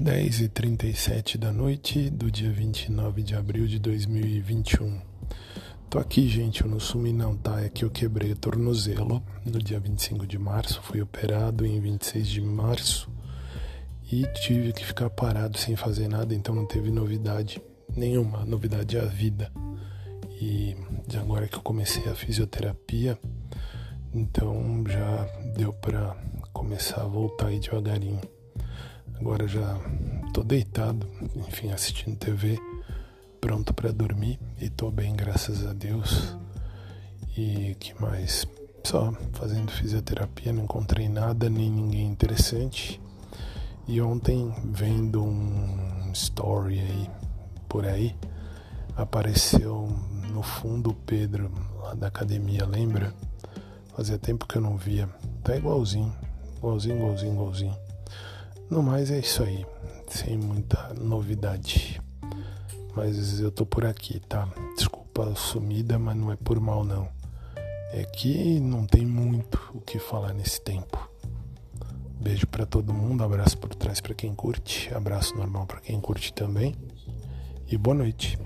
10 e 37 da noite do dia 29 de abril de 2021. Tô aqui, gente, eu não sumi não, tá? É que eu quebrei o tornozelo no dia 25 de março, fui operado em 26 de março e tive que ficar parado sem fazer nada, então não teve novidade nenhuma, novidade a vida. E de agora que eu comecei a fisioterapia, então já deu para começar a voltar aí devagarinho. Agora já tô deitado, enfim, assistindo TV, pronto para dormir e tô bem, graças a Deus. E que mais? Só fazendo fisioterapia, não encontrei nada nem ninguém interessante. E ontem, vendo um story aí por aí, apareceu no fundo o Pedro lá da academia, lembra? Fazia tempo que eu não via. Tá igualzinho, igualzinho, igualzinho, igualzinho. No mais é isso aí, sem muita novidade. Mas eu tô por aqui, tá? Desculpa a sumida, mas não é por mal não. É que não tem muito o que falar nesse tempo. Beijo para todo mundo, abraço por trás para quem curte, abraço normal para quem curte também. E boa noite.